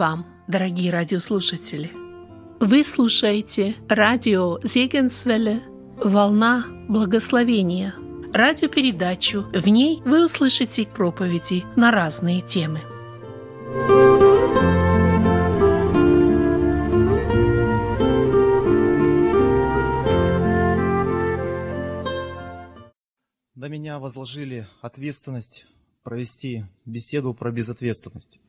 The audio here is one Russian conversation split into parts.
Вам, дорогие радиослушатели! Вы слушаете радио Зегенсвелле «Волна благословения» радиопередачу. В ней вы услышите проповеди на разные темы. На меня возложили ответственность провести беседу про безответственность.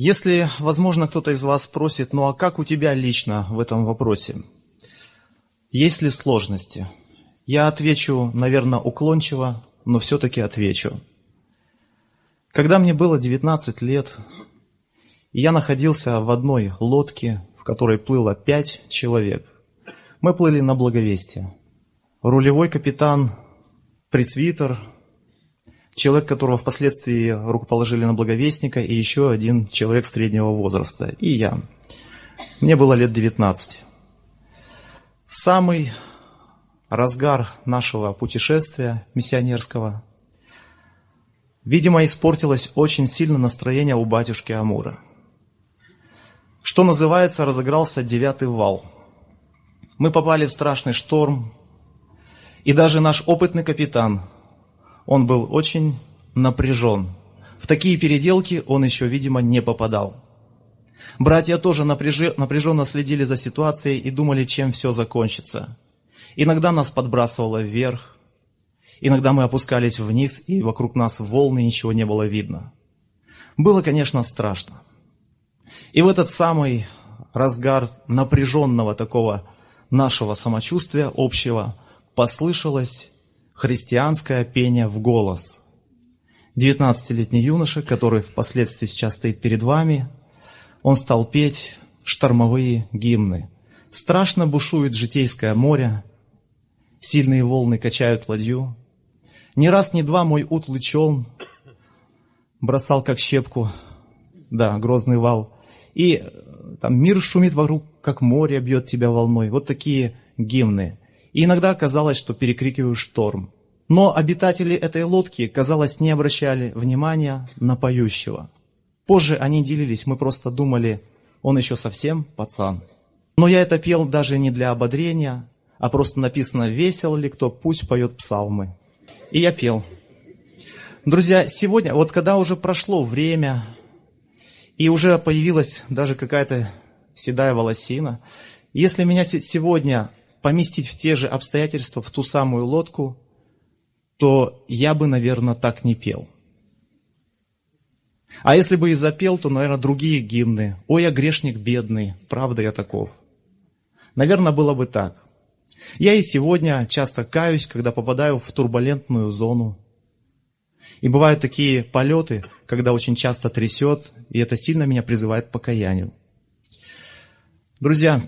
Если, возможно, кто-то из вас спросит, ну а как у тебя лично в этом вопросе? Есть ли сложности? Я отвечу, наверное, уклончиво, но все-таки отвечу. Когда мне было 19 лет, я находился в одной лодке, в которой плыло пять человек. Мы плыли на Благовестие. Рулевой капитан, пресвитер, человек, которого впоследствии рукоположили на благовестника, и еще один человек среднего возраста, и я. Мне было лет 19. В самый разгар нашего путешествия миссионерского, видимо, испортилось очень сильно настроение у батюшки Амура. Что называется, разыгрался девятый вал. Мы попали в страшный шторм, и даже наш опытный капитан – он был очень напряжен. В такие переделки он еще, видимо, не попадал. Братья тоже напряженно следили за ситуацией и думали, чем все закончится. Иногда нас подбрасывало вверх, иногда мы опускались вниз, и вокруг нас волны, ничего не было видно. Было, конечно, страшно. И в этот самый разгар напряженного такого нашего самочувствия общего послышалось христианское пение в голос. 19-летний юноша, который впоследствии сейчас стоит перед вами, он стал петь штормовые гимны. Страшно бушует житейское море, сильные волны качают ладью. Ни раз, ни два мой утлый челн бросал как щепку, да, грозный вал. И там мир шумит вокруг, как море бьет тебя волной. Вот такие гимны. И иногда казалось, что перекрикиваю шторм. Но обитатели этой лодки, казалось, не обращали внимания на поющего. Позже они делились, мы просто думали, он еще совсем пацан. Но я это пел даже не для ободрения, а просто написано «Весел ли кто, пусть поет псалмы». И я пел. Друзья, сегодня, вот когда уже прошло время, и уже появилась даже какая-то седая волосина, если меня сегодня поместить в те же обстоятельства, в ту самую лодку, то я бы, наверное, так не пел. А если бы и запел, то, наверное, другие гимны. «Ой, я грешник бедный, правда я таков». Наверное, было бы так. Я и сегодня часто каюсь, когда попадаю в турбулентную зону. И бывают такие полеты, когда очень часто трясет, и это сильно меня призывает к покаянию. Друзья,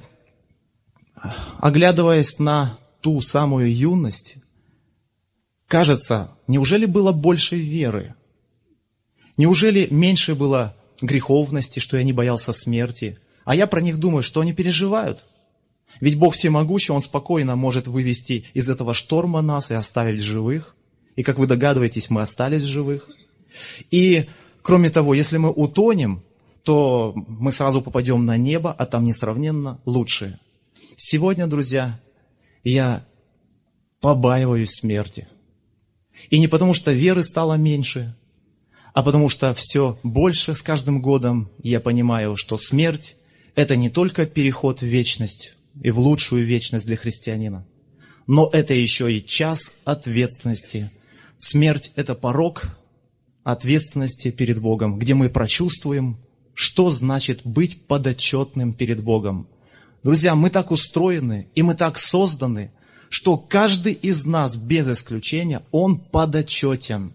оглядываясь на ту самую юность, кажется, неужели было больше веры? Неужели меньше было греховности, что я не боялся смерти? А я про них думаю, что они переживают. Ведь Бог всемогущий, Он спокойно может вывести из этого шторма нас и оставить живых. И, как вы догадываетесь, мы остались живых. И, кроме того, если мы утонем, то мы сразу попадем на небо, а там несравненно лучше. Сегодня, друзья, я побаиваюсь смерти. И не потому, что веры стало меньше, а потому что все больше с каждым годом я понимаю, что смерть – это не только переход в вечность и в лучшую вечность для христианина, но это еще и час ответственности. Смерть – это порог ответственности перед Богом, где мы прочувствуем, что значит быть подотчетным перед Богом. Друзья, мы так устроены и мы так созданы – что каждый из нас, без исключения, он подотчетен.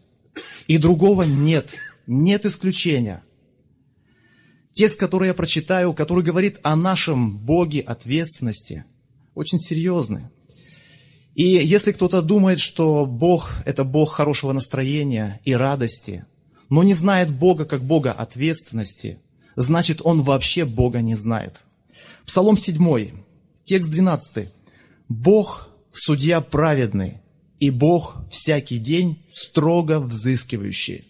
И другого нет, нет исключения. Текст, который я прочитаю, который говорит о нашем Боге ответственности, очень серьезный. И если кто-то думает, что Бог – это Бог хорошего настроения и радости, но не знает Бога как Бога ответственности, значит, он вообще Бога не знает. Псалом 7, текст 12. «Бог судья праведный, и Бог всякий день строго взыскивающий.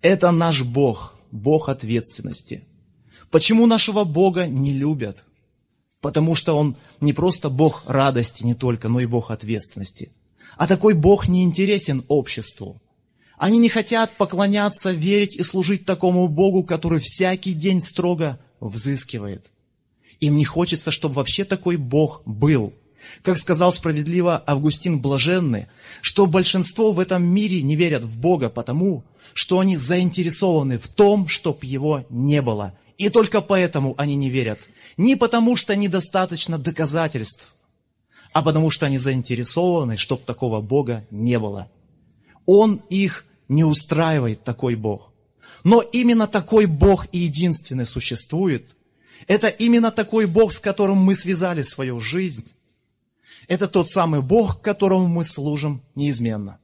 Это наш Бог, Бог ответственности. Почему нашего Бога не любят? Потому что Он не просто Бог радости не только, но и Бог ответственности. А такой Бог не интересен обществу. Они не хотят поклоняться, верить и служить такому Богу, который всякий день строго взыскивает. Им не хочется, чтобы вообще такой Бог был. Как сказал справедливо Августин Блаженный, что большинство в этом мире не верят в Бога потому, что они заинтересованы в том, чтобы Его не было. И только поэтому они не верят. Не потому, что недостаточно доказательств, а потому что они заинтересованы, чтобы такого Бога не было. Он их не устраивает, такой Бог. Но именно такой Бог и единственный существует. Это именно такой Бог, с которым мы связали свою жизнь. Это тот самый Бог, которому мы служим неизменно.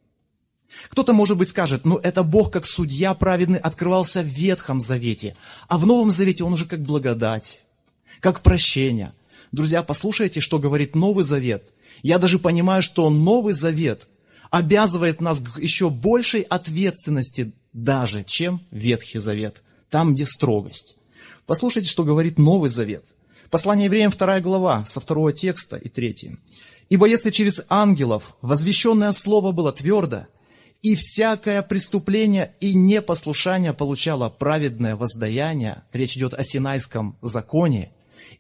Кто-то, может быть, скажет, ну это Бог как судья праведный открывался в Ветхом Завете, а в Новом Завете Он уже как благодать, как прощение. Друзья, послушайте, что говорит Новый Завет. Я даже понимаю, что Новый Завет обязывает нас к еще большей ответственности даже, чем Ветхий Завет, там, где строгость. Послушайте, что говорит Новый Завет. Послание евреям 2 глава, со второго текста и 3. «Ибо если через ангелов возвещенное слово было твердо, и всякое преступление и непослушание получало праведное воздаяние, речь идет о Синайском законе,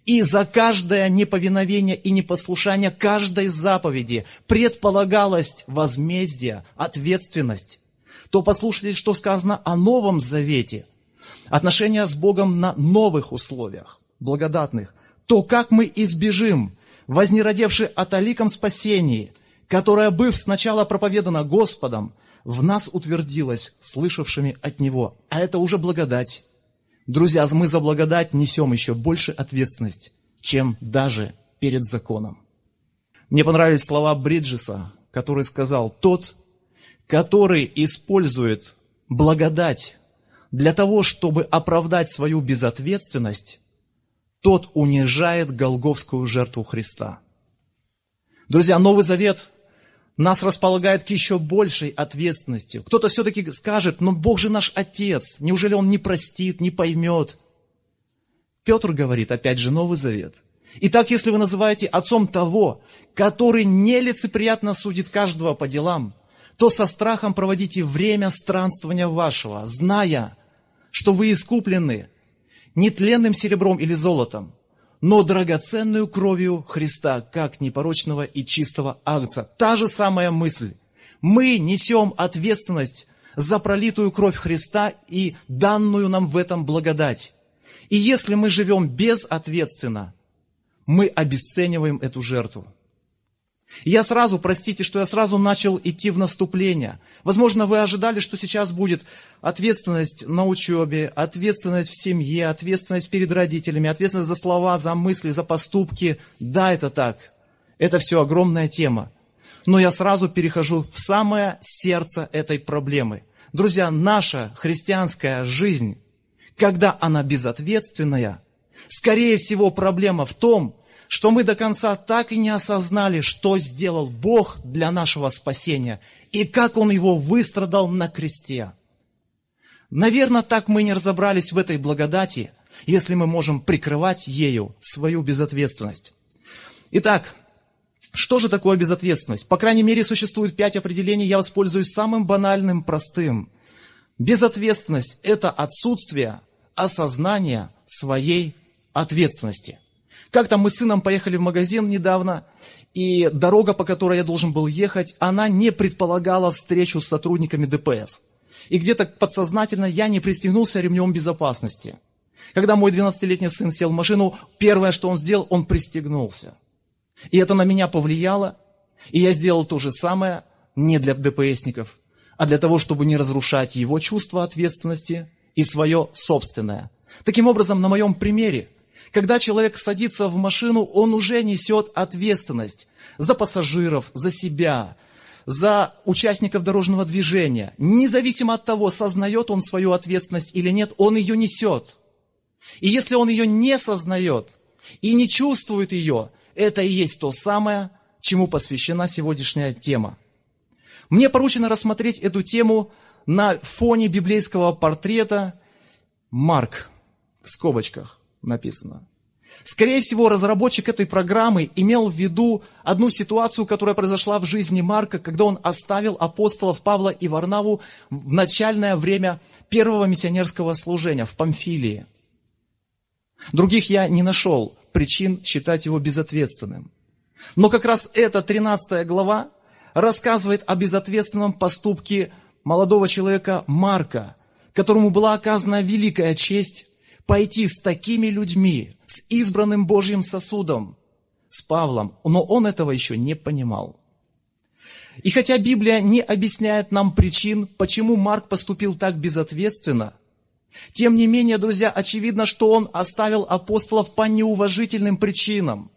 и за каждое неповиновение и непослушание каждой заповеди предполагалось возмездие, ответственность, то послушайте, что сказано о Новом Завете. Отношения с Богом на новых условиях, благодатных. То как мы избежим, вознеродевши о таликом спасении, которое, быв сначала проповедано Господом, в нас утвердилось, слышавшими от Него. А это уже благодать. Друзья, мы за благодать несем еще больше ответственность, чем даже перед законом. Мне понравились слова Бриджеса, который сказал, тот, который использует благодать для того, чтобы оправдать свою безответственность, тот унижает голговскую жертву Христа. Друзья, Новый Завет нас располагает к еще большей ответственности. Кто-то все-таки скажет, но Бог же наш Отец, неужели Он не простит, не поймет? Петр говорит, опять же, Новый Завет. Итак, если вы называете отцом того, который нелицеприятно судит каждого по делам, то со страхом проводите время странствования вашего, зная, что вы искуплены не тленным серебром или золотом, но драгоценную кровью Христа, как непорочного и чистого агнца. Та же самая мысль. Мы несем ответственность за пролитую кровь Христа и данную нам в этом благодать. И если мы живем безответственно, мы обесцениваем эту жертву. Я сразу, простите, что я сразу начал идти в наступление. Возможно, вы ожидали, что сейчас будет ответственность на учебе, ответственность в семье, ответственность перед родителями, ответственность за слова, за мысли, за поступки. Да, это так. Это все огромная тема. Но я сразу перехожу в самое сердце этой проблемы. Друзья, наша христианская жизнь, когда она безответственная, скорее всего проблема в том, что мы до конца так и не осознали, что сделал Бог для нашего спасения и как Он его выстрадал на кресте. Наверное, так мы не разобрались в этой благодати, если мы можем прикрывать ею свою безответственность. Итак, что же такое безответственность? По крайней мере, существует пять определений, я воспользуюсь самым банальным, простым. Безответственность – это отсутствие осознания своей ответственности – как-то мы с сыном поехали в магазин недавно, и дорога, по которой я должен был ехать, она не предполагала встречу с сотрудниками ДПС. И где-то подсознательно я не пристегнулся ремнем безопасности. Когда мой 12-летний сын сел в машину, первое, что он сделал, он пристегнулся. И это на меня повлияло, и я сделал то же самое не для ДПСников, а для того, чтобы не разрушать его чувство ответственности и свое собственное. Таким образом, на моем примере – когда человек садится в машину, он уже несет ответственность за пассажиров, за себя, за участников дорожного движения. Независимо от того, сознает он свою ответственность или нет, он ее несет. И если он ее не сознает и не чувствует ее, это и есть то самое, чему посвящена сегодняшняя тема. Мне поручено рассмотреть эту тему на фоне библейского портрета Марк в скобочках написано. Скорее всего, разработчик этой программы имел в виду одну ситуацию, которая произошла в жизни Марка, когда он оставил апостолов Павла и Варнаву в начальное время первого миссионерского служения в Памфилии. Других я не нашел причин считать его безответственным. Но как раз эта 13 глава рассказывает о безответственном поступке молодого человека Марка, которому была оказана великая честь пойти с такими людьми, с избранным Божьим сосудом, с Павлом, но он этого еще не понимал. И хотя Библия не объясняет нам причин, почему Марк поступил так безответственно, тем не менее, друзья, очевидно, что он оставил апостолов по неуважительным причинам.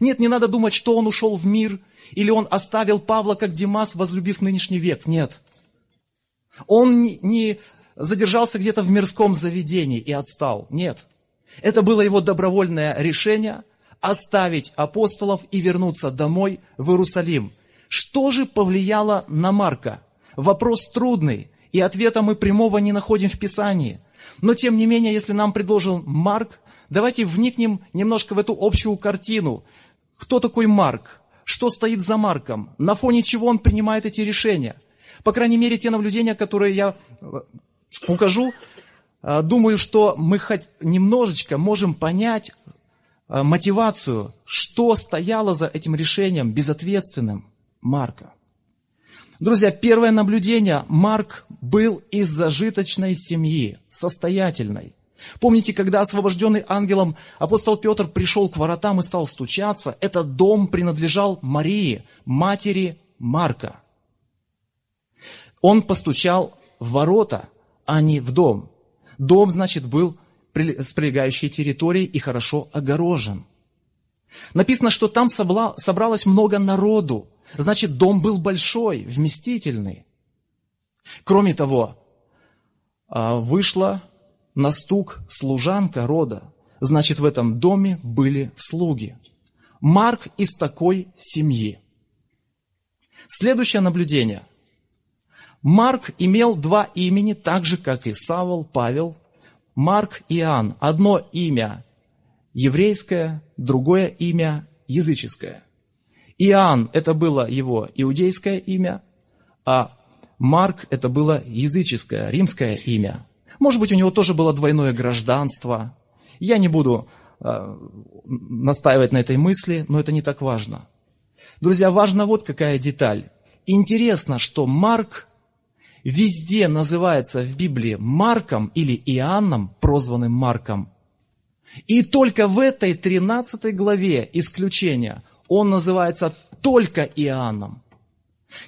Нет, не надо думать, что он ушел в мир, или он оставил Павла, как Димас, возлюбив нынешний век. Нет. Он не задержался где-то в мирском заведении и отстал. Нет. Это было его добровольное решение оставить апостолов и вернуться домой в Иерусалим. Что же повлияло на Марка? Вопрос трудный, и ответа мы прямого не находим в Писании. Но тем не менее, если нам предложил Марк, давайте вникнем немножко в эту общую картину. Кто такой Марк? Что стоит за Марком? На фоне чего он принимает эти решения? По крайней мере, те наблюдения, которые я э, укажу, э, думаю, что мы хоть немножечко можем понять э, мотивацию, что стояло за этим решением безответственным Марка. Друзья, первое наблюдение. Марк был из зажиточной семьи, состоятельной. Помните, когда освобожденный ангелом апостол Петр пришел к воротам и стал стучаться, этот дом принадлежал Марии, матери Марка. Он постучал в ворота, а не в дом. Дом, значит, был с прилегающей территорией и хорошо огорожен. Написано, что там собралось много народу. Значит, дом был большой, вместительный. Кроме того, а, вышла на стук служанка рода. Значит, в этом доме были слуги. Марк из такой семьи. Следующее наблюдение. Марк имел два имени, так же, как и Савол, Павел. Марк и Иоанн. Одно имя еврейское, другое имя языческое. Иоанн – это было его иудейское имя, а Марк – это было языческое, римское имя. Может быть, у него тоже было двойное гражданство. Я не буду э, настаивать на этой мысли, но это не так важно. Друзья, важна вот какая деталь. Интересно, что Марк везде называется в Библии Марком или Иоанном, прозванным Марком. И только в этой 13 главе исключение – он называется только Иоанном.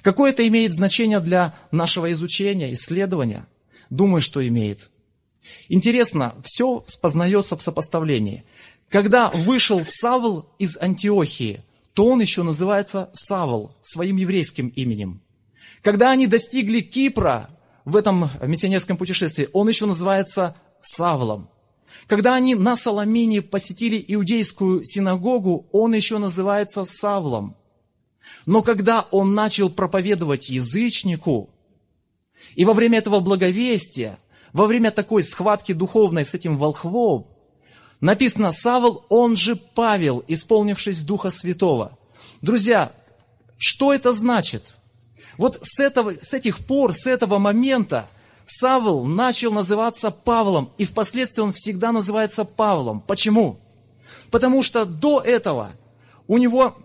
Какое это имеет значение для нашего изучения, исследования? Думаю, что имеет. Интересно, все познается в сопоставлении. Когда вышел Савл из Антиохии, то он еще называется Савл, своим еврейским именем. Когда они достигли Кипра в этом миссионерском путешествии, он еще называется Савлом. Когда они на Соломине посетили иудейскую синагогу, он еще называется Савлом. Но когда он начал проповедовать язычнику, и во время этого благовестия, во время такой схватки духовной с этим волхвом, написано Савл, он же Павел, исполнившись Духа Святого. Друзья, что это значит? Вот с, этого, с этих пор, с этого момента Савл начал называться Павлом, и впоследствии он всегда называется Павлом. Почему? Потому что до этого у него,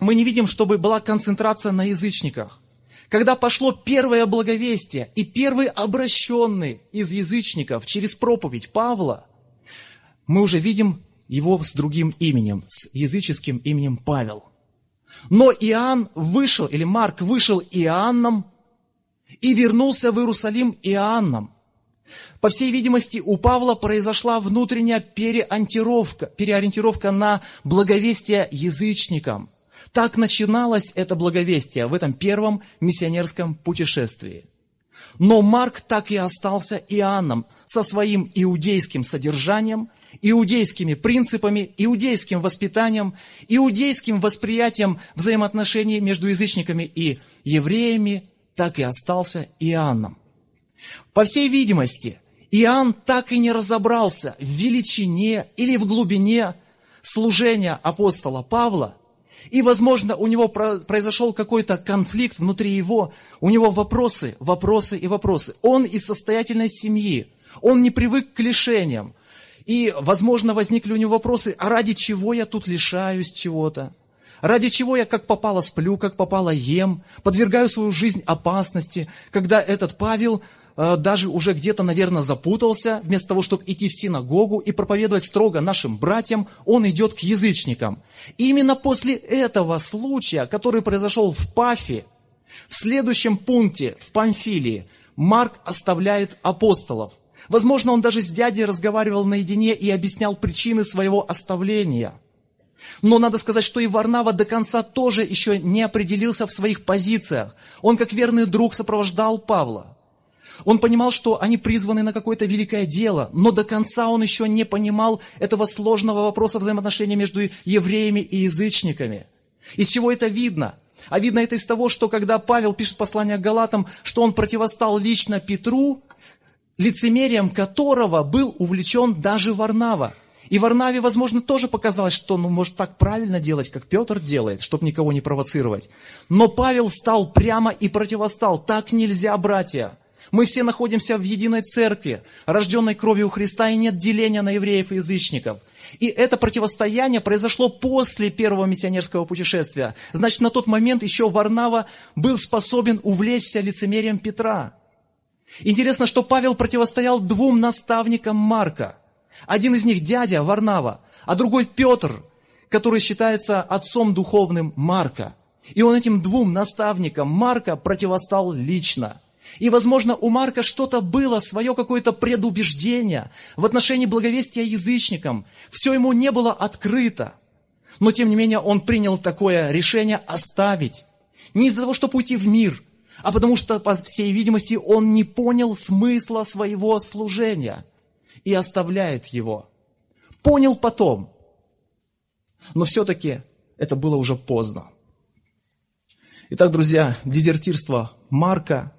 мы не видим, чтобы была концентрация на язычниках. Когда пошло первое благовестие, и первый обращенный из язычников через проповедь Павла, мы уже видим его с другим именем, с языческим именем Павел. Но Иоанн вышел, или Марк вышел Иоанном, и вернулся в Иерусалим Иоанном. По всей видимости, у Павла произошла внутренняя переориентировка, переориентировка на благовестие язычникам. Так начиналось это благовестие в этом первом миссионерском путешествии. Но Марк так и остался Иоанном со своим иудейским содержанием, иудейскими принципами, иудейским воспитанием, иудейским восприятием взаимоотношений между язычниками и евреями, так и остался Иоанном. По всей видимости, Иоанн так и не разобрался в величине или в глубине служения апостола Павла, и, возможно, у него произошел какой-то конфликт внутри его, у него вопросы, вопросы и вопросы. Он из состоятельной семьи, он не привык к лишениям. И, возможно, возникли у него вопросы, а ради чего я тут лишаюсь чего-то? Ради чего я как попало сплю, как попало ем, подвергаю свою жизнь опасности, когда этот Павел э, даже уже где-то, наверное, запутался, вместо того, чтобы идти в синагогу и проповедовать строго нашим братьям, он идет к язычникам. И именно после этого случая, который произошел в Пафе, в следующем пункте, в Памфилии, Марк оставляет апостолов. Возможно, он даже с дядей разговаривал наедине и объяснял причины своего оставления – но надо сказать, что и Варнава до конца тоже еще не определился в своих позициях. Он, как верный друг, сопровождал Павла. Он понимал, что они призваны на какое-то великое дело, но до конца он еще не понимал этого сложного вопроса взаимоотношений между евреями и язычниками. Из чего это видно? А видно это из того, что когда Павел пишет послание к Галатам, что он противостал лично Петру, лицемерием которого был увлечен даже Варнава. И Варнаве, возможно, тоже показалось, что, ну, может так правильно делать, как Петр делает, чтобы никого не провоцировать. Но Павел стал прямо и противостал. Так нельзя, братья. Мы все находимся в единой церкви, рожденной кровью Христа, и нет деления на евреев и язычников. И это противостояние произошло после первого миссионерского путешествия. Значит, на тот момент еще Варнава был способен увлечься лицемерием Петра. Интересно, что Павел противостоял двум наставникам Марка – один из них дядя Варнава, а другой Петр, который считается отцом духовным Марка. И он этим двум наставникам Марка противостал лично. И, возможно, у Марка что-то было, свое какое-то предубеждение в отношении благовестия язычникам. Все ему не было открыто. Но, тем не менее, он принял такое решение оставить. Не из-за того, чтобы уйти в мир, а потому что, по всей видимости, он не понял смысла своего служения – и оставляет его. Понял потом. Но все-таки это было уже поздно. Итак, друзья, дезертирство Марка,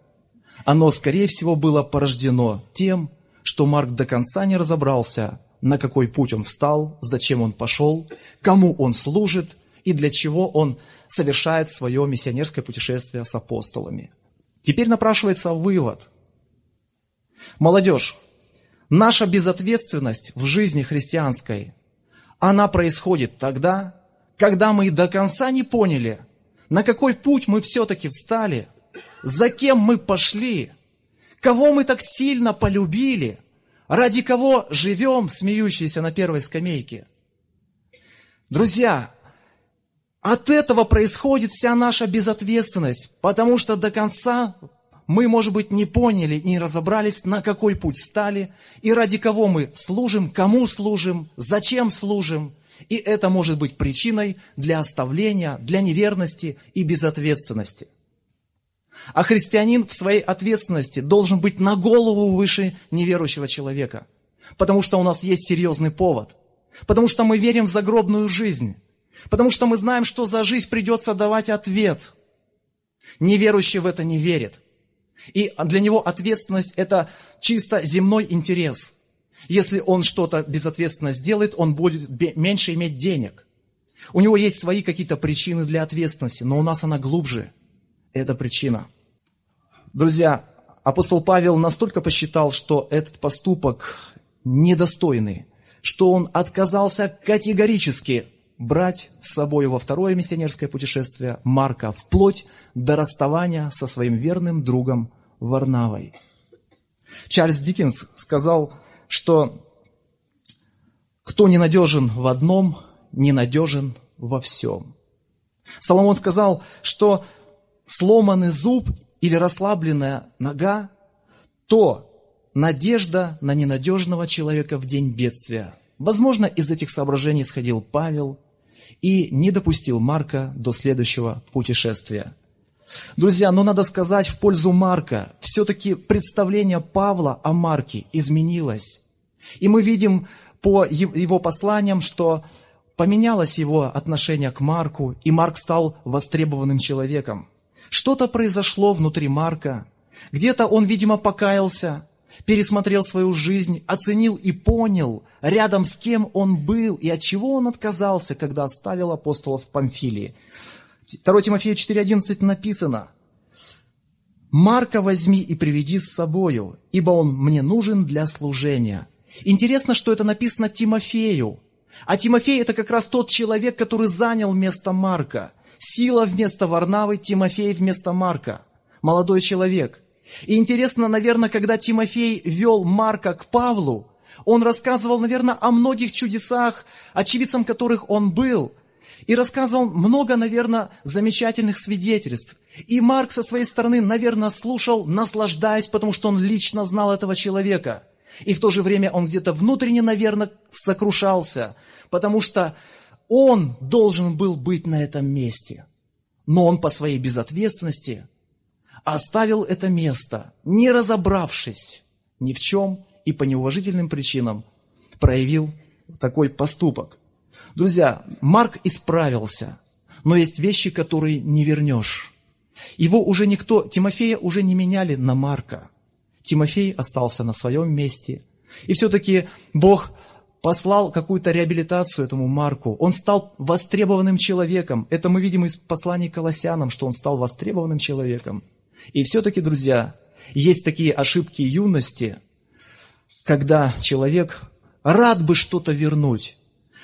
оно, скорее всего, было порождено тем, что Марк до конца не разобрался, на какой путь он встал, зачем он пошел, кому он служит и для чего он совершает свое миссионерское путешествие с апостолами. Теперь напрашивается вывод. Молодежь, Наша безответственность в жизни христианской, она происходит тогда, когда мы до конца не поняли, на какой путь мы все-таки встали, за кем мы пошли, кого мы так сильно полюбили, ради кого живем, смеющиеся на первой скамейке. Друзья, от этого происходит вся наша безответственность, потому что до конца мы, может быть, не поняли и не разобрались, на какой путь стали, и ради кого мы служим, кому служим, зачем служим. И это может быть причиной для оставления, для неверности и безответственности. А христианин в своей ответственности должен быть на голову выше неверующего человека. Потому что у нас есть серьезный повод. Потому что мы верим в загробную жизнь. Потому что мы знаем, что за жизнь придется давать ответ. Неверующий в это не верит. И для него ответственность – это чисто земной интерес. Если он что-то безответственно сделает, он будет меньше иметь денег. У него есть свои какие-то причины для ответственности, но у нас она глубже. Это причина. Друзья, апостол Павел настолько посчитал, что этот поступок недостойный, что он отказался категорически брать с собой во второе миссионерское путешествие Марка, вплоть до расставания со своим верным другом Варнавой. Чарльз Диккенс сказал, что кто ненадежен в одном, ненадежен во всем. Соломон сказал, что сломанный зуб или расслабленная нога, то надежда на ненадежного человека в день бедствия. Возможно, из этих соображений сходил Павел, и не допустил Марка до следующего путешествия. Друзья, но надо сказать в пользу Марка, все-таки представление Павла о Марке изменилось. И мы видим по его посланиям, что поменялось его отношение к Марку, и Марк стал востребованным человеком. Что-то произошло внутри Марка. Где-то он, видимо, покаялся, пересмотрел свою жизнь, оценил и понял, рядом с кем он был и от чего он отказался, когда оставил апостолов в Памфилии. 2 Тимофея 4.11 написано, «Марка возьми и приведи с собою, ибо он мне нужен для служения». Интересно, что это написано Тимофею. А Тимофей – это как раз тот человек, который занял место Марка. Сила вместо Варнавы, Тимофей вместо Марка. Молодой человек – и интересно, наверное, когда Тимофей вел Марка к Павлу, он рассказывал, наверное, о многих чудесах, очевидцем которых он был. И рассказывал много, наверное, замечательных свидетельств. И Марк со своей стороны, наверное, слушал, наслаждаясь, потому что он лично знал этого человека. И в то же время он где-то внутренне, наверное, сокрушался, потому что он должен был быть на этом месте. Но он по своей безответственности – оставил это место, не разобравшись ни в чем и по неуважительным причинам проявил такой поступок. Друзья, Марк исправился, но есть вещи, которые не вернешь. Его уже никто, Тимофея уже не меняли на Марка. Тимофей остался на своем месте. И все-таки Бог послал какую-то реабилитацию этому Марку. Он стал востребованным человеком. Это мы видим из посланий Колоссянам, что он стал востребованным человеком. И все-таки, друзья, есть такие ошибки юности, когда человек рад бы что-то вернуть.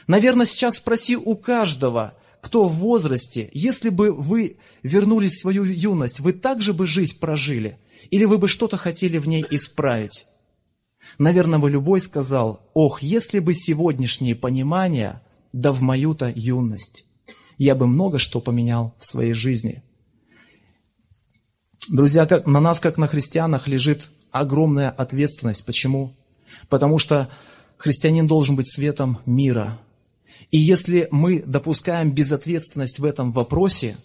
Наверное, сейчас спроси у каждого, кто в возрасте, если бы вы вернулись в свою юность, вы также бы жизнь прожили? Или вы бы что-то хотели в ней исправить? Наверное, бы любой сказал, ох, если бы сегодняшнее понимание, да в мою-то юность, я бы много что поменял в своей жизни – Друзья, как, на нас, как на христианах, лежит огромная ответственность. Почему? Потому что христианин должен быть светом мира. И если мы допускаем безответственность в этом вопросе,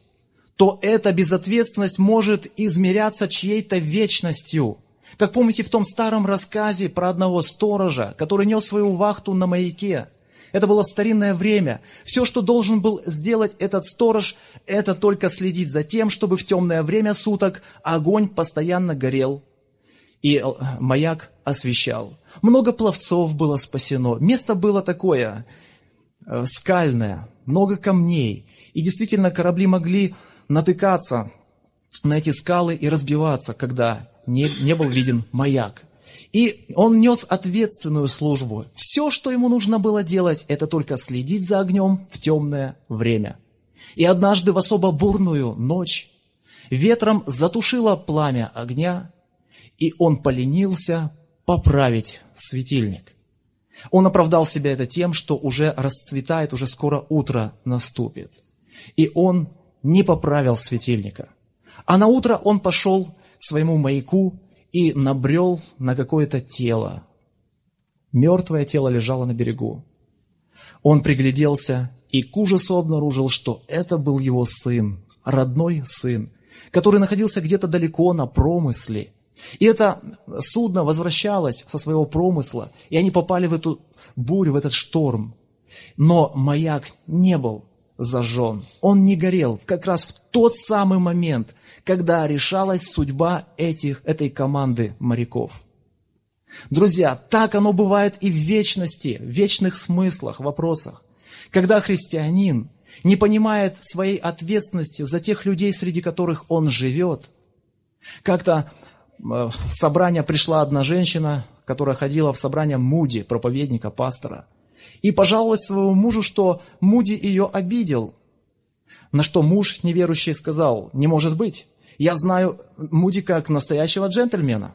то эта безответственность может измеряться чьей-то вечностью. Как помните в том старом рассказе про одного сторожа, который нес свою вахту на маяке – это было старинное время. Все, что должен был сделать этот сторож, это только следить за тем, чтобы в темное время суток огонь постоянно горел и э, маяк освещал. Много пловцов было спасено. Место было такое э, скальное, много камней. И действительно корабли могли натыкаться на эти скалы и разбиваться, когда не, не был виден маяк. И он нес ответственную службу. Все, что ему нужно было делать, это только следить за огнем в темное время. И однажды в особо бурную ночь ветром затушило пламя огня, и он поленился поправить светильник. Он оправдал себя это тем, что уже расцветает, уже скоро утро наступит. И он не поправил светильника. А на утро он пошел к своему маяку и набрел на какое-то тело. Мертвое тело лежало на берегу. Он пригляделся и к ужасу обнаружил, что это был его сын, родной сын, который находился где-то далеко на промысле. И это судно возвращалось со своего промысла, и они попали в эту бурю, в этот шторм. Но маяк не был зажжен, он не горел как раз в тот самый момент, когда решалась судьба этих, этой команды моряков. Друзья, так оно бывает и в вечности, в вечных смыслах, вопросах. Когда христианин не понимает своей ответственности за тех людей, среди которых он живет. Как-то э, в собрание пришла одна женщина, которая ходила в собрание Муди, проповедника, пастора, и пожаловалась своему мужу, что Муди ее обидел. На что муж неверующий сказал, не может быть, я знаю Муди как настоящего джентльмена.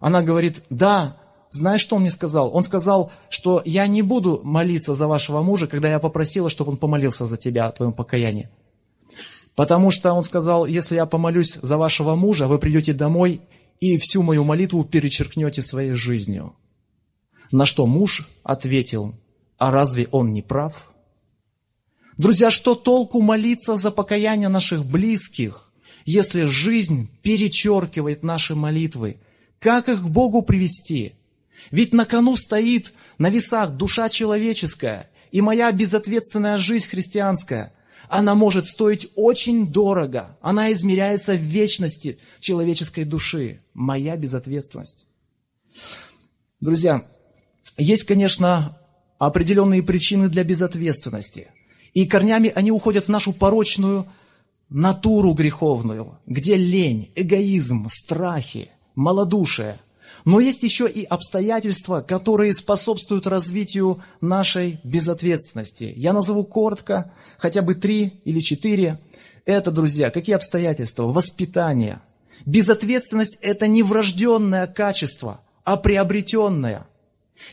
Она говорит, да, знаешь, что он мне сказал? Он сказал, что я не буду молиться за вашего мужа, когда я попросила, чтобы он помолился за тебя, о твоем покаянии. Потому что он сказал, если я помолюсь за вашего мужа, вы придете домой и всю мою молитву перечеркнете своей жизнью. На что муж ответил, а разве он не прав? Друзья, что толку молиться за покаяние наших близких, если жизнь перечеркивает наши молитвы? Как их к Богу привести? Ведь на кону стоит на весах душа человеческая, и моя безответственная жизнь христианская. Она может стоить очень дорого. Она измеряется в вечности человеческой души. Моя безответственность. Друзья, есть, конечно, определенные причины для безответственности. И корнями они уходят в нашу порочную натуру греховную, где лень, эгоизм, страхи, малодушие. Но есть еще и обстоятельства, которые способствуют развитию нашей безответственности. Я назову коротко, хотя бы три или четыре. Это, друзья, какие обстоятельства? Воспитание. Безответственность – это не врожденное качество, а приобретенное.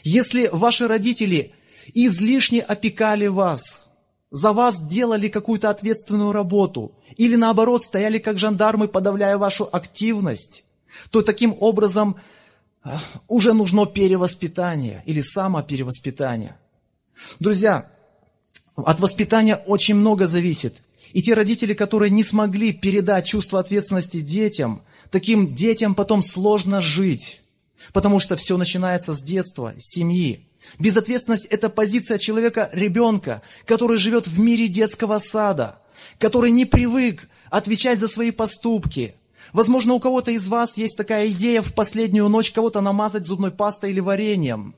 Если ваши родители излишне опекали вас – за вас делали какую-то ответственную работу, или наоборот стояли как жандармы, подавляя вашу активность, то таким образом а, уже нужно перевоспитание или самоперевоспитание. Друзья, от воспитания очень много зависит. И те родители, которые не смогли передать чувство ответственности детям, таким детям потом сложно жить, потому что все начинается с детства, с семьи. Безответственность – это позиция человека-ребенка, который живет в мире детского сада, который не привык отвечать за свои поступки. Возможно, у кого-то из вас есть такая идея в последнюю ночь кого-то намазать зубной пастой или вареньем.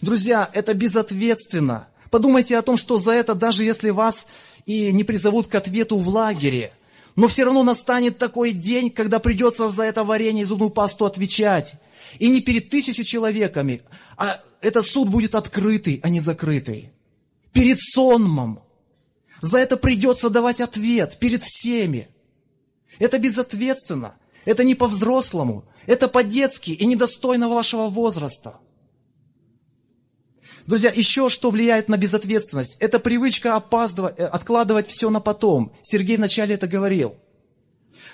Друзья, это безответственно. Подумайте о том, что за это, даже если вас и не призовут к ответу в лагере, но все равно настанет такой день, когда придется за это варенье и зубную пасту отвечать. И не перед тысячей человеками, а этот суд будет открытый, а не закрытый. Перед сонмом. За это придется давать ответ перед всеми. Это безответственно. Это не по-взрослому. Это по-детски и недостойно вашего возраста. Друзья, еще что влияет на безответственность? Это привычка опаздывать, э, откладывать все на потом. Сергей вначале это говорил.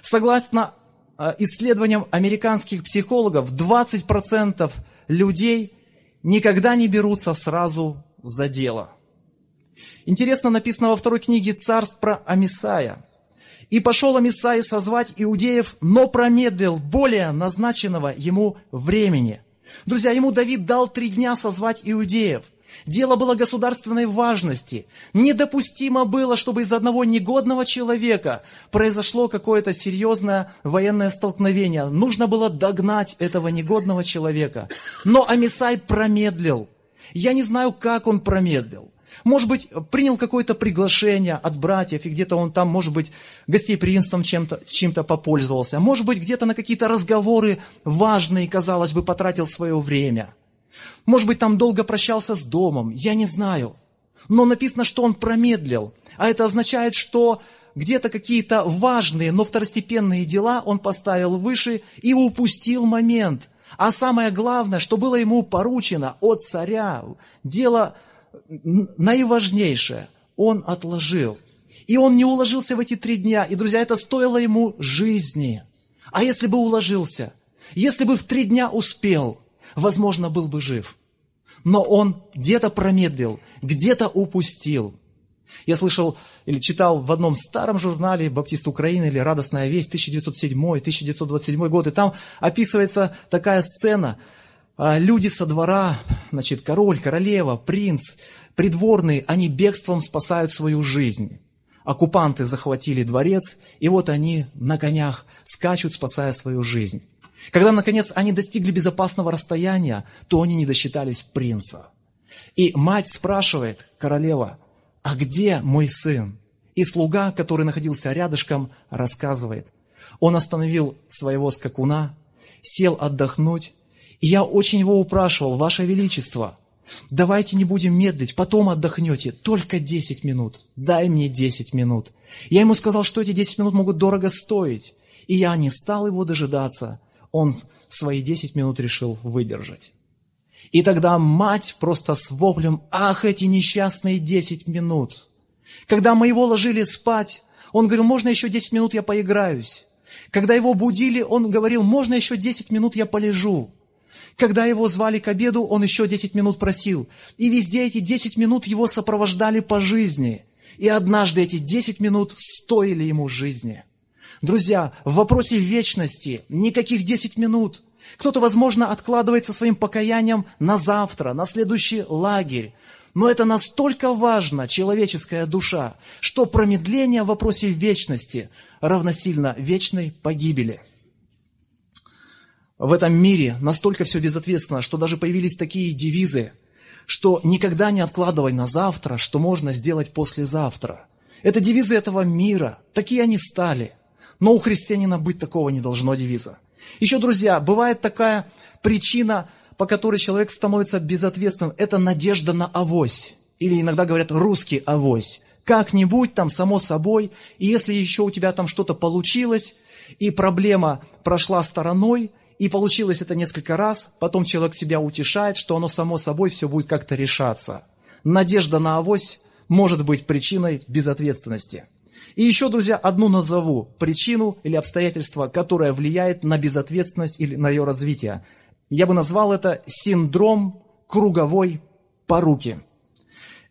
Согласно э, исследованиям американских психологов, 20% людей никогда не берутся сразу за дело. Интересно написано во второй книге царств про Амисая. «И пошел Амисай созвать иудеев, но промедлил более назначенного ему времени». Друзья, ему Давид дал три дня созвать иудеев. Дело было государственной важности. Недопустимо было, чтобы из одного негодного человека произошло какое-то серьезное военное столкновение. Нужно было догнать этого негодного человека. Но Амисай промедлил. Я не знаю, как он промедлил. Может быть, принял какое-то приглашение от братьев, и где-то он там, может быть, гостеприимством чем-то, чем-то попользовался. Может быть, где-то на какие-то разговоры важные, казалось бы, потратил свое время – может быть, там долго прощался с домом, я не знаю. Но написано, что он промедлил. А это означает, что где-то какие-то важные, но второстепенные дела он поставил выше и упустил момент. А самое главное, что было ему поручено от царя, дело наиважнейшее, он отложил. И он не уложился в эти три дня. И, друзья, это стоило ему жизни. А если бы уложился? Если бы в три дня успел? Возможно, был бы жив. Но он где-то промедлил, где-то упустил. Я слышал или читал в одном старом журнале «Баптист Украины» или «Радостная весть» 1907-1927 год, и там описывается такая сцена. А, люди со двора, значит, король, королева, принц, придворные, они бегством спасают свою жизнь. Оккупанты захватили дворец, и вот они на конях скачут, спасая свою жизнь. Когда, наконец, они достигли безопасного расстояния, то они не досчитались принца. И мать спрашивает, королева, а где мой сын? И слуга, который находился рядышком, рассказывает. Он остановил своего скакуна, сел отдохнуть, и я очень его упрашивал, Ваше Величество, давайте не будем медлить, потом отдохнете, только 10 минут, дай мне 10 минут. Я ему сказал, что эти 10 минут могут дорого стоить, и я не стал его дожидаться, он свои 10 минут решил выдержать. И тогда мать просто с воплем, ах, эти несчастные 10 минут. Когда мы его ложили спать, он говорил, можно еще 10 минут я поиграюсь. Когда его будили, он говорил, можно еще 10 минут я полежу. Когда его звали к обеду, он еще 10 минут просил. И везде эти 10 минут его сопровождали по жизни. И однажды эти 10 минут стоили ему жизни. Друзья, в вопросе вечности никаких 10 минут. Кто-то, возможно, откладывает со своим покаянием на завтра, на следующий лагерь. Но это настолько важно, человеческая душа, что промедление в вопросе вечности равносильно вечной погибели. в этом мире настолько все безответственно, что даже появились такие девизы, что никогда не откладывай на завтра, что можно сделать послезавтра. Это девизы этого мира, такие они стали. Но у христианина быть такого не должно девиза. Еще, друзья, бывает такая причина, по которой человек становится безответственным. Это надежда на авось. Или иногда говорят русский авось. Как-нибудь там, само собой. И если еще у тебя там что-то получилось, и проблема прошла стороной, и получилось это несколько раз, потом человек себя утешает, что оно само собой все будет как-то решаться. Надежда на авось может быть причиной безответственности. И еще, друзья, одну назову причину или обстоятельство, которое влияет на безответственность или на ее развитие. Я бы назвал это синдром круговой поруки.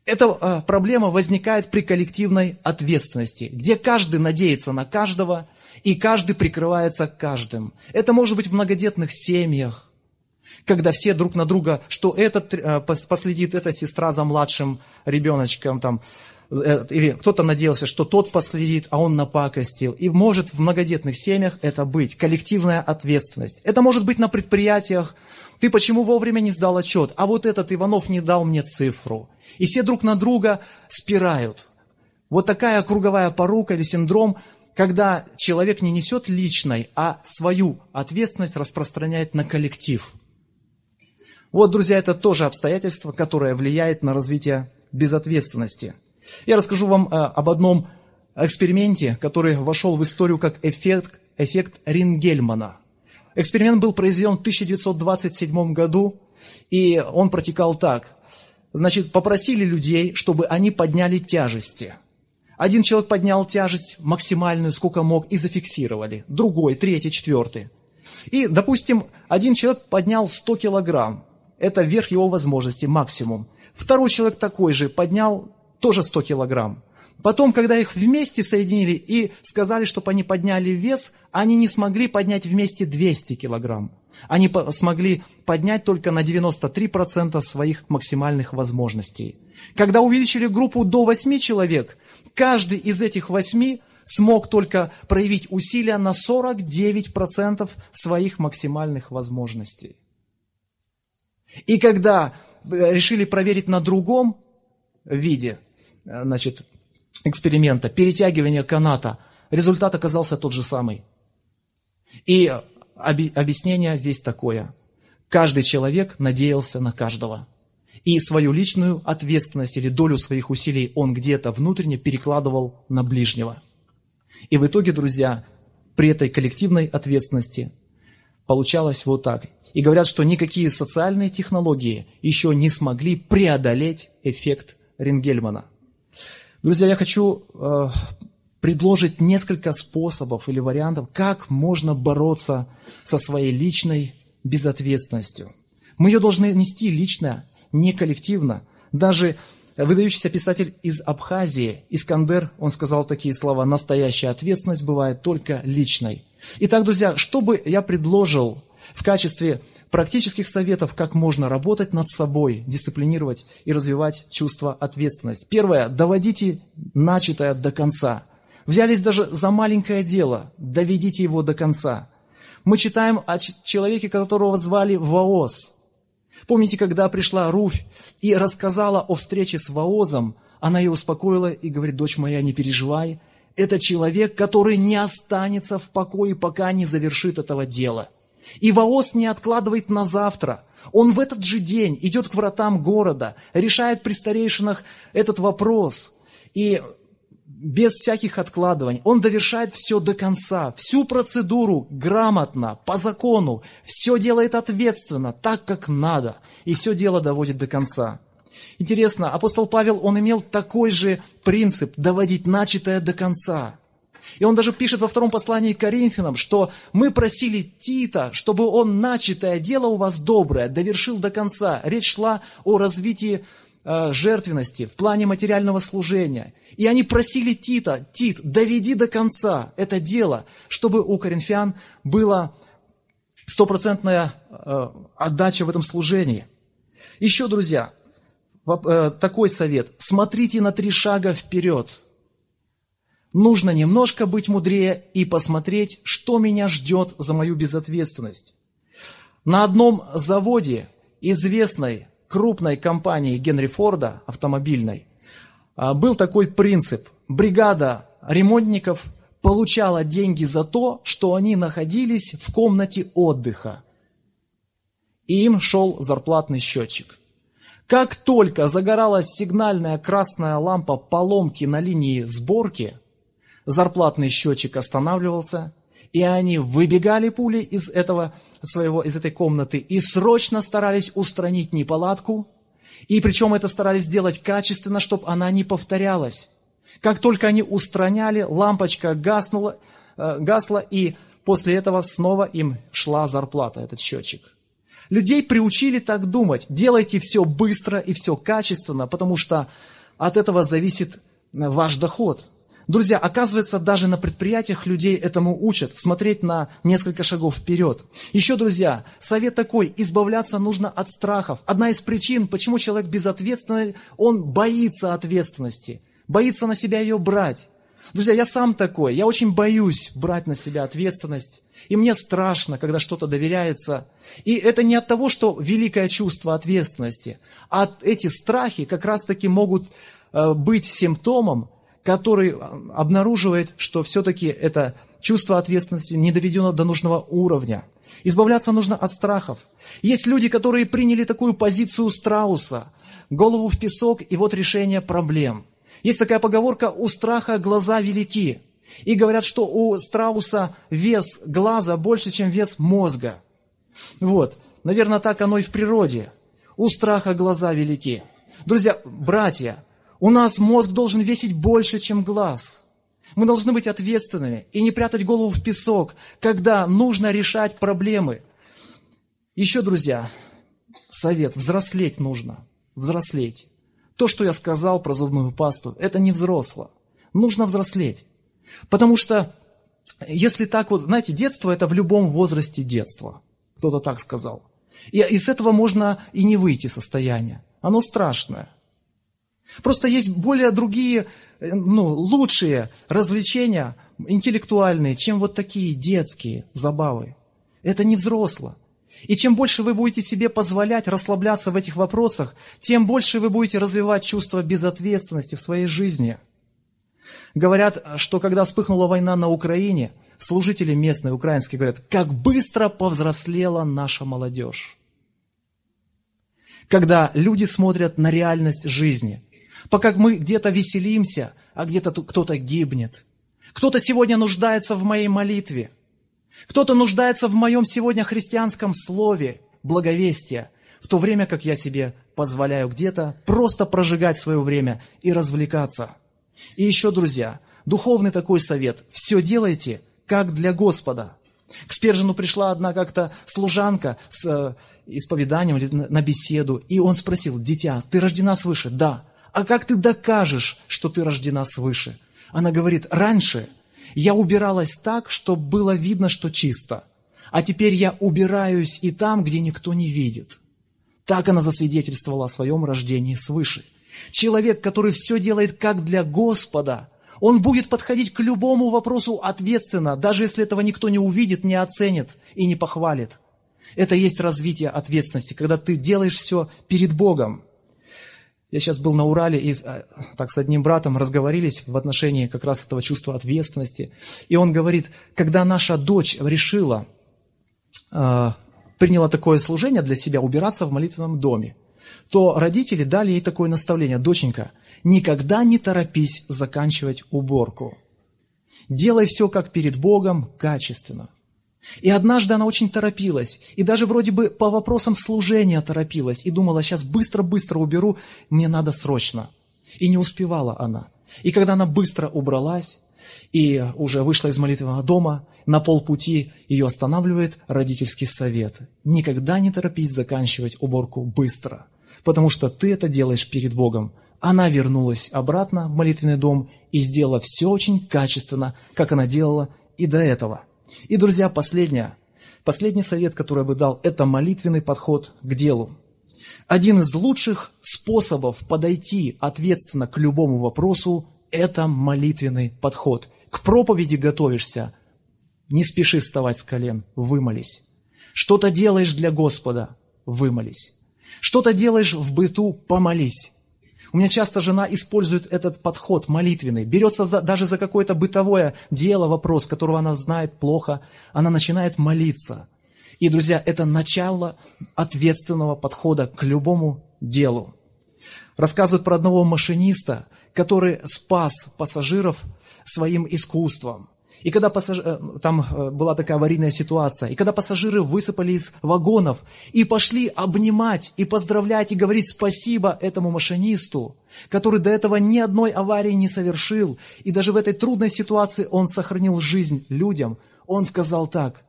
Эта э, проблема возникает при коллективной ответственности, где каждый надеется на каждого, и каждый прикрывается каждым. Это может быть в многодетных семьях, когда все друг на друга, что этот э, последит, эта сестра за младшим ребеночком, там, или кто-то надеялся, что тот последит, а он напакостил. И может в многодетных семьях это быть, коллективная ответственность. Это может быть на предприятиях, ты почему вовремя не сдал отчет, а вот этот Иванов не дал мне цифру. И все друг на друга спирают. Вот такая круговая порука или синдром, когда человек не несет личной, а свою ответственность распространяет на коллектив. Вот, друзья, это тоже обстоятельство, которое влияет на развитие безответственности. Я расскажу вам э, об одном эксперименте, который вошел в историю как эффект, эффект Рингельмана. Эксперимент был произведен в 1927 году, и он протекал так. Значит, попросили людей, чтобы они подняли тяжести. Один человек поднял тяжесть максимальную, сколько мог, и зафиксировали. Другой, третий, четвертый. И, допустим, один человек поднял 100 килограмм. Это верх его возможности, максимум. Второй человек такой же поднял тоже 100 килограмм. Потом, когда их вместе соединили и сказали, чтобы они подняли вес, они не смогли поднять вместе 200 килограмм. Они смогли поднять только на 93% своих максимальных возможностей. Когда увеличили группу до 8 человек, каждый из этих 8 смог только проявить усилия на 49% своих максимальных возможностей. И когда э, решили проверить на другом виде, значит, эксперимента, перетягивания каната, результат оказался тот же самый. И объяснение здесь такое. Каждый человек надеялся на каждого. И свою личную ответственность или долю своих усилий он где-то внутренне перекладывал на ближнего. И в итоге, друзья, при этой коллективной ответственности получалось вот так. И говорят, что никакие социальные технологии еще не смогли преодолеть эффект Рингельмана. Друзья, я хочу э, предложить несколько способов или вариантов, как можно бороться со своей личной безответственностью. Мы ее должны нести лично, не коллективно. Даже выдающийся писатель из Абхазии, Искандер, он сказал такие слова, настоящая ответственность бывает только личной. Итак, друзья, что бы я предложил в качестве практических советов, как можно работать над собой, дисциплинировать и развивать чувство ответственности. Первое. Доводите начатое до конца. Взялись даже за маленькое дело, доведите его до конца. Мы читаем о человеке, которого звали Ваоз. Помните, когда пришла Руфь и рассказала о встрече с Ваозом, она ее успокоила и говорит, дочь моя, не переживай, это человек, который не останется в покое, пока не завершит этого дела – и Ваос не откладывает на завтра. Он в этот же день идет к вратам города, решает при старейшинах этот вопрос. И без всяких откладываний. Он довершает все до конца, всю процедуру грамотно, по закону, все делает ответственно, так как надо, и все дело доводит до конца. Интересно, апостол Павел, он имел такой же принцип доводить начатое до конца. И он даже пишет во втором послании к Коринфянам, что мы просили Тита, чтобы он начатое дело у вас доброе довершил до конца. Речь шла о развитии э, жертвенности в плане материального служения. И они просили Тита, Тит, доведи до конца это дело, чтобы у коринфян была стопроцентная э, отдача в этом служении. Еще, друзья, э, такой совет. Смотрите на три шага вперед. Нужно немножко быть мудрее и посмотреть, что меня ждет за мою безответственность. На одном заводе известной крупной компании Генри Форда, автомобильной, а, был такой принцип. Бригада ремонтников получала деньги за то, что они находились в комнате отдыха. И им шел зарплатный счетчик. Как только загоралась сигнальная красная лампа поломки на линии сборки, зарплатный счетчик останавливался, и они выбегали пули из, этого своего, из этой комнаты и срочно старались устранить неполадку, и причем это старались сделать качественно, чтобы она не повторялась. Как только они устраняли, лампочка гаснула, э, гасла, и после этого снова им шла зарплата, этот счетчик. Людей приучили так думать. Делайте все быстро и все качественно, потому что от этого зависит ваш доход. Друзья, оказывается, даже на предприятиях людей этому учат, смотреть на несколько шагов вперед. Еще, друзья, совет такой, избавляться нужно от страхов. Одна из причин, почему человек безответственный, он боится ответственности, боится на себя ее брать. Друзья, я сам такой, я очень боюсь брать на себя ответственность. И мне страшно, когда что-то доверяется. И это не от того, что великое чувство ответственности, а эти страхи как раз-таки могут э, быть симптомом который обнаруживает, что все-таки это чувство ответственности не доведено до нужного уровня. Избавляться нужно от страхов. Есть люди, которые приняли такую позицию страуса, голову в песок, и вот решение проблем. Есть такая поговорка «у страха глаза велики». И говорят, что у страуса вес глаза больше, чем вес мозга. Вот, наверное, так оно и в природе. У страха глаза велики. Друзья, братья, у нас мозг должен весить больше, чем глаз. Мы должны быть ответственными и не прятать голову в песок, когда нужно решать проблемы. Еще, друзья, совет, взрослеть нужно. Взрослеть. То, что я сказал про зубную пасту, это не взросло. Нужно взрослеть. Потому что, если так вот, знаете, детство это в любом возрасте детство. Кто-то так сказал. И из этого можно и не выйти состояние. Оно страшное. Просто есть более другие, э, ну, лучшие развлечения, интеллектуальные, чем вот такие детские забавы. Это не взросло. И чем больше вы будете себе позволять расслабляться в этих вопросах, тем больше вы будете развивать чувство безответственности в своей жизни. Говорят, что когда вспыхнула война на Украине, служители местные украинские говорят, как быстро повзрослела наша молодежь. Когда люди смотрят на реальность жизни – Пока мы где-то веселимся, а где-то кто-то гибнет. Кто-то сегодня нуждается в моей молитве. Кто-то нуждается в моем сегодня христианском слове, благовестия, в то время как я себе позволяю где-то просто прожигать свое время и развлекаться. И еще, друзья, духовный такой совет. Все делайте, как для Господа. К Спержину пришла одна как-то служанка с э, исповеданием на беседу, и он спросил, «Дитя, ты рождена свыше?» «Да». А как ты докажешь, что ты рождена свыше? Она говорит, раньше я убиралась так, чтобы было видно, что чисто. А теперь я убираюсь и там, где никто не видит. Так она засвидетельствовала о своем рождении свыше. Человек, который все делает как для Господа, он будет подходить к любому вопросу ответственно, даже если этого никто не увидит, не оценит и не похвалит. Это есть развитие ответственности, когда ты делаешь все перед Богом. Я сейчас был на Урале и э, так с одним братом разговорились в отношении как раз этого чувства ответственности. И он говорит, когда наша дочь решила, э, приняла такое служение для себя, убираться в молитвенном доме, то родители дали ей такое наставление, доченька, никогда не торопись заканчивать уборку. Делай все как перед Богом, качественно – и однажды она очень торопилась, и даже вроде бы по вопросам служения торопилась, и думала, сейчас быстро-быстро уберу, мне надо срочно. И не успевала она. И когда она быстро убралась, и уже вышла из молитвенного дома, на полпути ее останавливает родительский совет. Никогда не торопись заканчивать уборку быстро, потому что ты это делаешь перед Богом. Она вернулась обратно в молитвенный дом и сделала все очень качественно, как она делала и до этого – и, друзья, последнее. Последний совет, который я бы дал, это молитвенный подход к делу. Один из лучших способов подойти ответственно к любому вопросу – это молитвенный подход. К проповеди готовишься, не спеши вставать с колен, вымолись. Что-то делаешь для Господа – вымолись. Что-то делаешь в быту – помолись. У меня часто жена использует этот подход молитвенный. Берется за, даже за какое-то бытовое дело, вопрос, которого она знает плохо. Она начинает молиться. И, друзья, это начало ответственного подхода к любому делу. Рассказывают про одного машиниста, который спас пассажиров своим искусством. И когда пассаж... Э, там э, была такая аварийная ситуация, и когда пассажиры высыпали из вагонов и пошли обнимать и поздравлять и говорить спасибо этому машинисту, который до этого ни одной аварии не совершил, и даже в этой трудной ситуации он сохранил жизнь людям, он сказал так,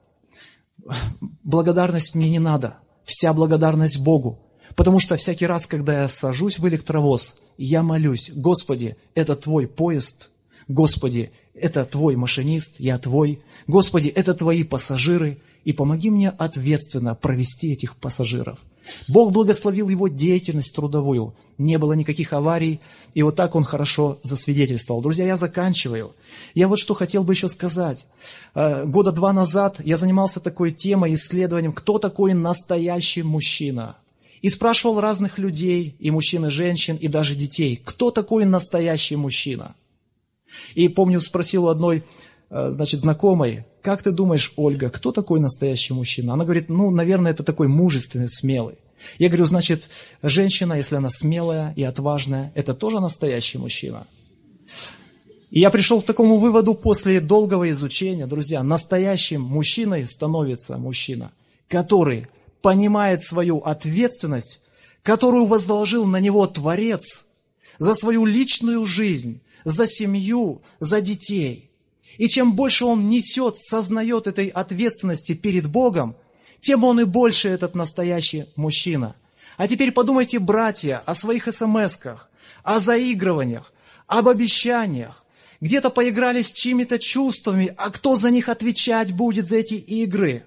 благодарность мне не надо, вся благодарность Богу, потому что всякий раз, когда я сажусь в электровоз, я молюсь, Господи, это Твой поезд, Господи, это Твой машинист, я Твой. Господи, это Твои пассажиры, и помоги мне ответственно провести этих пассажиров. Бог благословил его деятельность трудовую, не было никаких аварий, и вот так он хорошо засвидетельствовал. Друзья, я заканчиваю. Я вот что хотел бы еще сказать. Э, года два назад я занимался такой темой, исследованием, кто такой настоящий мужчина. И спрашивал разных людей, и мужчин, и женщин, и даже детей, кто такой настоящий мужчина – и помню, спросил у одной, э, значит, знакомой, как ты думаешь, Ольга, кто такой настоящий мужчина? Она говорит, ну, наверное, это такой мужественный, смелый. Я говорю, значит, женщина, если она смелая и отважная, это тоже настоящий мужчина. И я пришел к такому выводу после долгого изучения, друзья, настоящим мужчиной становится мужчина, который понимает свою ответственность, которую возложил на него Творец за свою личную жизнь, за семью, за детей. И чем больше он несет, сознает этой ответственности перед Богом, тем он и больше этот настоящий мужчина. А теперь подумайте, братья, о своих смс-ках, о заигрываниях, об обещаниях. Где-то поиграли с чьими-то чувствами, а кто за них отвечать будет за эти игры?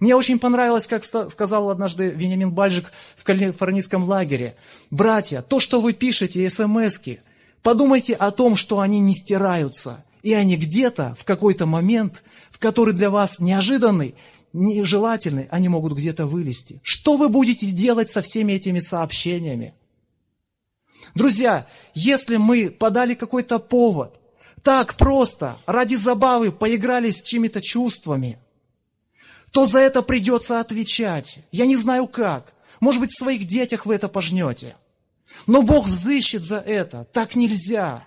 Мне очень понравилось, как сказал однажды Вениамин Бальжик в калифорнийском лагере. Братья, то, что вы пишете, смс-ки – Подумайте о том, что они не стираются, и они где-то в какой-то момент, в который для вас неожиданный, нежелательный, они могут где-то вылезти. Что вы будете делать со всеми этими сообщениями? Друзья, если мы подали какой-то повод, так просто, ради забавы поиграли с чьими-то чувствами, то за это придется отвечать. Я не знаю как. Может быть, в своих детях вы это пожнете. Но Бог взыщет за это. Так нельзя.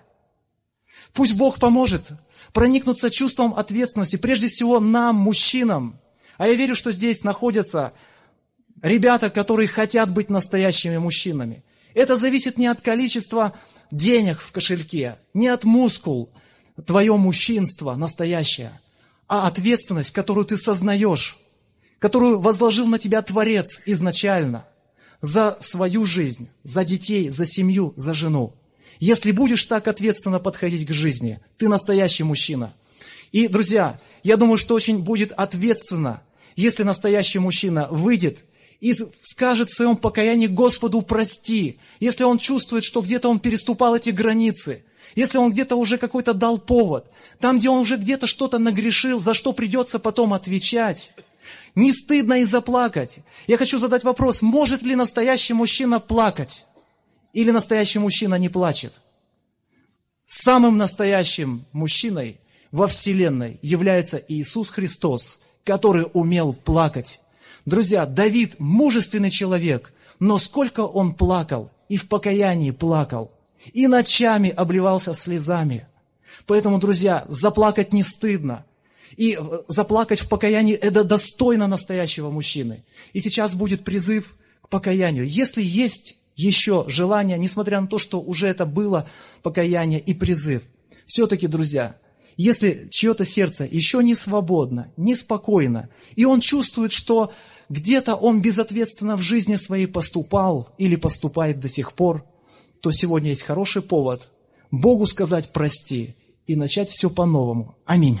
Пусть Бог поможет проникнуться чувством ответственности, прежде всего нам, мужчинам. А я верю, что здесь находятся ребята, которые хотят быть настоящими мужчинами. Это зависит не от количества денег в кошельке, не от мускул, твое мужчинство настоящее, а ответственность, которую ты сознаешь, которую возложил на тебя Творец изначально – за свою жизнь, за детей, за семью, за жену. Если будешь так ответственно подходить к жизни, ты настоящий мужчина. И, друзья, я думаю, что очень будет ответственно, если настоящий мужчина выйдет и скажет в своем покаянии Господу прости, если он чувствует, что где-то он переступал эти границы, если он где-то уже какой-то дал повод, там, где он уже где-то что-то нагрешил, за что придется потом отвечать, не стыдно и заплакать. Я хочу задать вопрос, может ли настоящий мужчина плакать? Или настоящий мужчина не плачет? Самым настоящим мужчиной во Вселенной является Иисус Христос, который умел плакать. Друзья, Давид мужественный человек, но сколько он плакал, и в покаянии плакал, и ночами обливался слезами. Поэтому, друзья, заплакать не стыдно – и э, заплакать в покаянии – это достойно настоящего мужчины. И сейчас будет призыв к покаянию. Если есть еще желание, несмотря на то, что уже это было покаяние и призыв, все-таки, друзья, если чье-то сердце еще не свободно, не спокойно, и он чувствует, что где-то он безответственно в жизни своей поступал или поступает до сих пор, то сегодня есть хороший повод Богу сказать «прости» и начать все по-новому. Аминь.